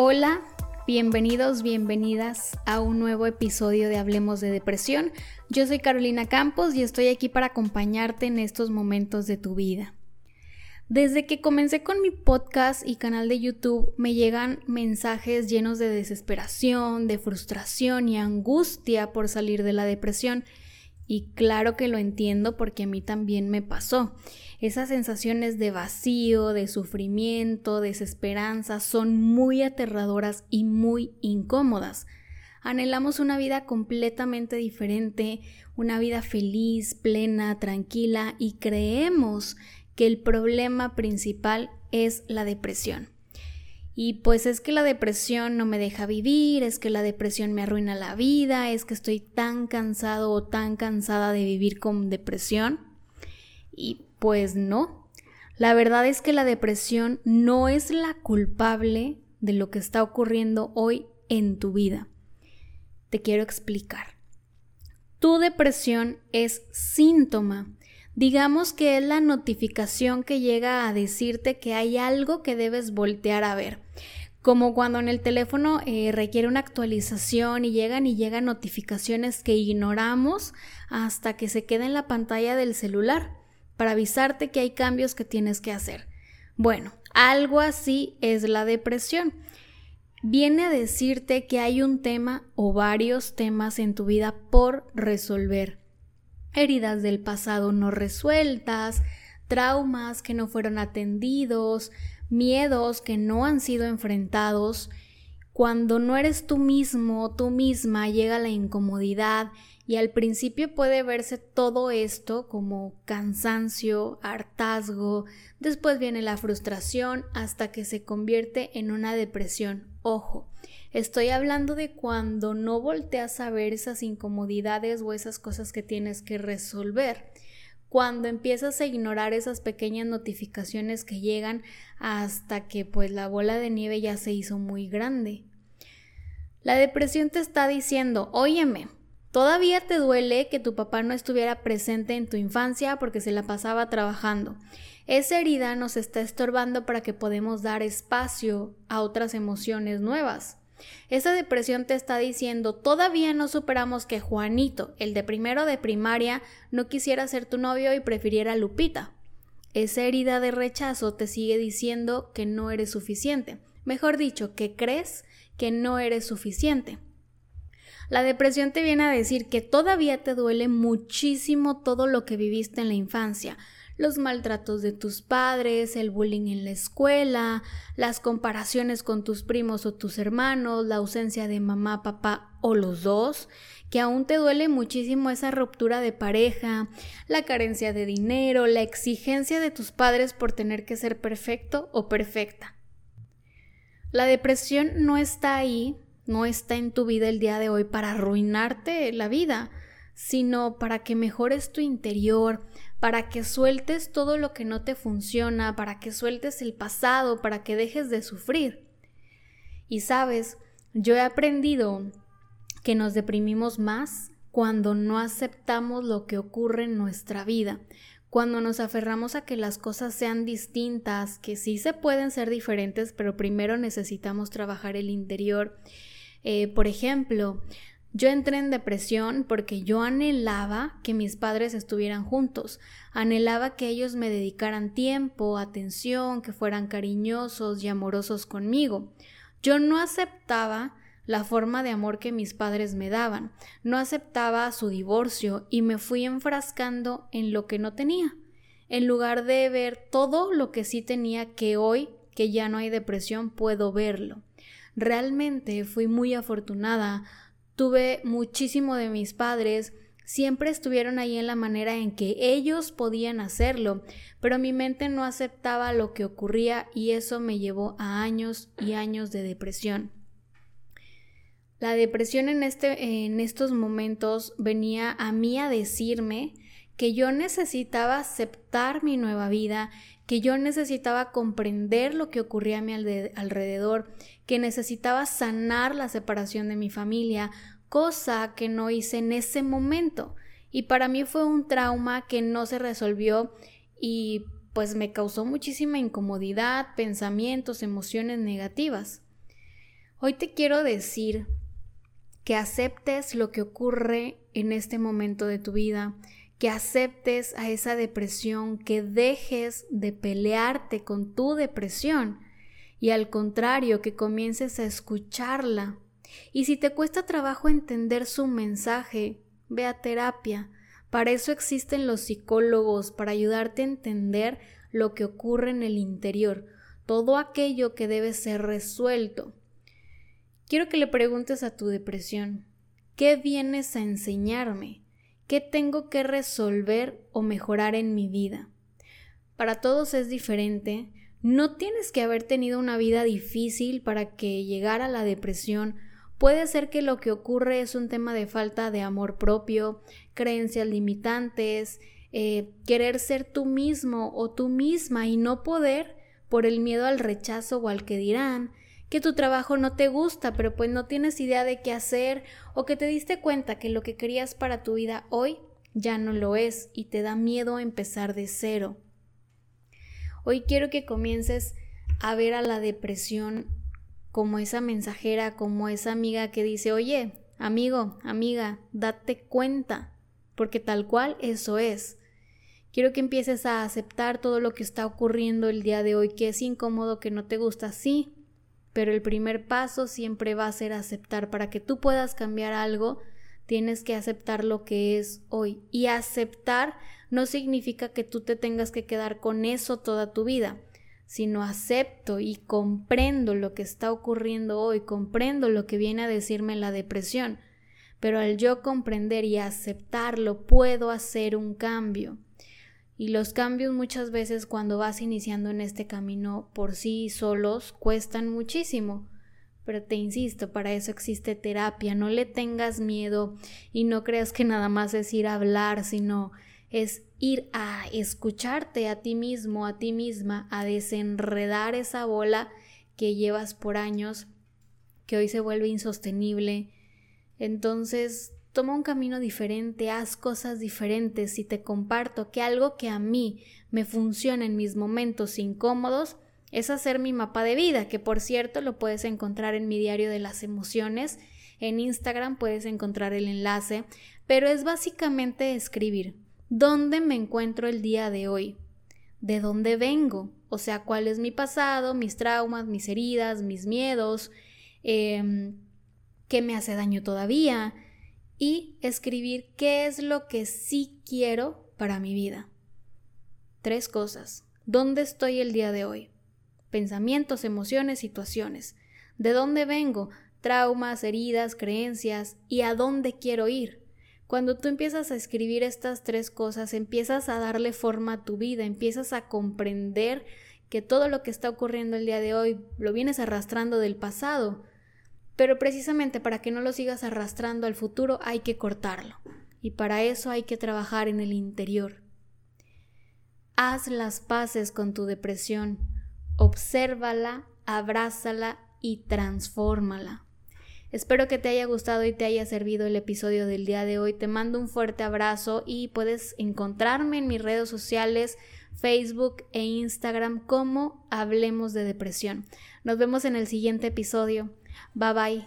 Hola, bienvenidos, bienvenidas a un nuevo episodio de Hablemos de Depresión. Yo soy Carolina Campos y estoy aquí para acompañarte en estos momentos de tu vida. Desde que comencé con mi podcast y canal de YouTube me llegan mensajes llenos de desesperación, de frustración y angustia por salir de la depresión. Y claro que lo entiendo porque a mí también me pasó. Esas sensaciones de vacío, de sufrimiento, desesperanza son muy aterradoras y muy incómodas. Anhelamos una vida completamente diferente, una vida feliz, plena, tranquila y creemos que el problema principal es la depresión. Y pues es que la depresión no me deja vivir, es que la depresión me arruina la vida, es que estoy tan cansado o tan cansada de vivir con depresión. Y pues no. La verdad es que la depresión no es la culpable de lo que está ocurriendo hoy en tu vida. Te quiero explicar. Tu depresión es síntoma. Digamos que es la notificación que llega a decirte que hay algo que debes voltear a ver. Como cuando en el teléfono eh, requiere una actualización y llegan y llegan notificaciones que ignoramos hasta que se queda en la pantalla del celular para avisarte que hay cambios que tienes que hacer. Bueno, algo así es la depresión. Viene a decirte que hay un tema o varios temas en tu vida por resolver. Heridas del pasado no resueltas, traumas que no fueron atendidos, miedos que no han sido enfrentados. Cuando no eres tú mismo, tú misma, llega la incomodidad y al principio puede verse todo esto como cansancio, hartazgo, después viene la frustración hasta que se convierte en una depresión. Ojo, estoy hablando de cuando no volteas a ver esas incomodidades o esas cosas que tienes que resolver cuando empiezas a ignorar esas pequeñas notificaciones que llegan hasta que pues la bola de nieve ya se hizo muy grande. La depresión te está diciendo, óyeme, Todavía te duele que tu papá no estuviera presente en tu infancia porque se la pasaba trabajando. Esa herida nos está estorbando para que podamos dar espacio a otras emociones nuevas. Esa depresión te está diciendo, todavía no superamos que Juanito, el de primero de primaria, no quisiera ser tu novio y prefiriera Lupita. Esa herida de rechazo te sigue diciendo que no eres suficiente. Mejor dicho, que crees que no eres suficiente. La depresión te viene a decir que todavía te duele muchísimo todo lo que viviste en la infancia, los maltratos de tus padres, el bullying en la escuela, las comparaciones con tus primos o tus hermanos, la ausencia de mamá, papá o los dos, que aún te duele muchísimo esa ruptura de pareja, la carencia de dinero, la exigencia de tus padres por tener que ser perfecto o perfecta. La depresión no está ahí no está en tu vida el día de hoy para arruinarte la vida, sino para que mejores tu interior, para que sueltes todo lo que no te funciona, para que sueltes el pasado, para que dejes de sufrir. Y sabes, yo he aprendido que nos deprimimos más cuando no aceptamos lo que ocurre en nuestra vida, cuando nos aferramos a que las cosas sean distintas, que sí se pueden ser diferentes, pero primero necesitamos trabajar el interior eh, por ejemplo, yo entré en depresión porque yo anhelaba que mis padres estuvieran juntos, anhelaba que ellos me dedicaran tiempo, atención, que fueran cariñosos y amorosos conmigo. Yo no aceptaba la forma de amor que mis padres me daban, no aceptaba su divorcio y me fui enfrascando en lo que no tenía, en lugar de ver todo lo que sí tenía que hoy, que ya no hay depresión, puedo verlo. Realmente fui muy afortunada, tuve muchísimo de mis padres, siempre estuvieron ahí en la manera en que ellos podían hacerlo, pero mi mente no aceptaba lo que ocurría y eso me llevó a años y años de depresión. La depresión en, este, en estos momentos venía a mí a decirme que yo necesitaba aceptar mi nueva vida, que yo necesitaba comprender lo que ocurría a mi alrededor, que necesitaba sanar la separación de mi familia, cosa que no hice en ese momento. Y para mí fue un trauma que no se resolvió y pues me causó muchísima incomodidad, pensamientos, emociones negativas. Hoy te quiero decir que aceptes lo que ocurre en este momento de tu vida, que aceptes a esa depresión, que dejes de pelearte con tu depresión y al contrario, que comiences a escucharla. Y si te cuesta trabajo entender su mensaje, ve a terapia. Para eso existen los psicólogos, para ayudarte a entender lo que ocurre en el interior, todo aquello que debe ser resuelto. Quiero que le preguntes a tu depresión, ¿qué vienes a enseñarme? ¿Qué tengo que resolver o mejorar en mi vida? Para todos es diferente. No tienes que haber tenido una vida difícil para que llegara la depresión. Puede ser que lo que ocurre es un tema de falta de amor propio, creencias limitantes, eh, querer ser tú mismo o tú misma y no poder por el miedo al rechazo o al que dirán, que tu trabajo no te gusta, pero pues no tienes idea de qué hacer, o que te diste cuenta que lo que querías para tu vida hoy ya no lo es y te da miedo empezar de cero. Hoy quiero que comiences a ver a la depresión como esa mensajera, como esa amiga que dice, oye, amigo, amiga, date cuenta, porque tal cual eso es. Quiero que empieces a aceptar todo lo que está ocurriendo el día de hoy, que es incómodo, que no te gusta, sí, pero el primer paso siempre va a ser aceptar. Para que tú puedas cambiar algo, tienes que aceptar lo que es hoy. Y aceptar no significa que tú te tengas que quedar con eso toda tu vida, sino acepto y comprendo lo que está ocurriendo hoy, comprendo lo que viene a decirme la depresión. Pero al yo comprender y aceptarlo, puedo hacer un cambio. Y los cambios muchas veces cuando vas iniciando en este camino por sí solos cuestan muchísimo. Pero te insisto, para eso existe terapia. No le tengas miedo y no creas que nada más es ir a hablar, sino es ir a escucharte a ti mismo, a ti misma, a desenredar esa bola que llevas por años, que hoy se vuelve insostenible. Entonces, toma un camino diferente, haz cosas diferentes y te comparto que algo que a mí me funciona en mis momentos incómodos es hacer mi mapa de vida, que por cierto lo puedes encontrar en mi diario de las emociones. En Instagram puedes encontrar el enlace, pero es básicamente escribir dónde me encuentro el día de hoy, de dónde vengo, o sea, cuál es mi pasado, mis traumas, mis heridas, mis miedos, eh, qué me hace daño todavía, y escribir qué es lo que sí quiero para mi vida. Tres cosas. ¿Dónde estoy el día de hoy? Pensamientos, emociones, situaciones. ¿De dónde vengo? Traumas, heridas, creencias y a dónde quiero ir. Cuando tú empiezas a escribir estas tres cosas, empiezas a darle forma a tu vida, empiezas a comprender que todo lo que está ocurriendo el día de hoy lo vienes arrastrando del pasado, pero precisamente para que no lo sigas arrastrando al futuro hay que cortarlo. Y para eso hay que trabajar en el interior. Haz las paces con tu depresión. Obsérvala, abrázala y transfórmala. Espero que te haya gustado y te haya servido el episodio del día de hoy. Te mando un fuerte abrazo y puedes encontrarme en mis redes sociales, Facebook e Instagram como Hablemos de Depresión. Nos vemos en el siguiente episodio. Bye bye.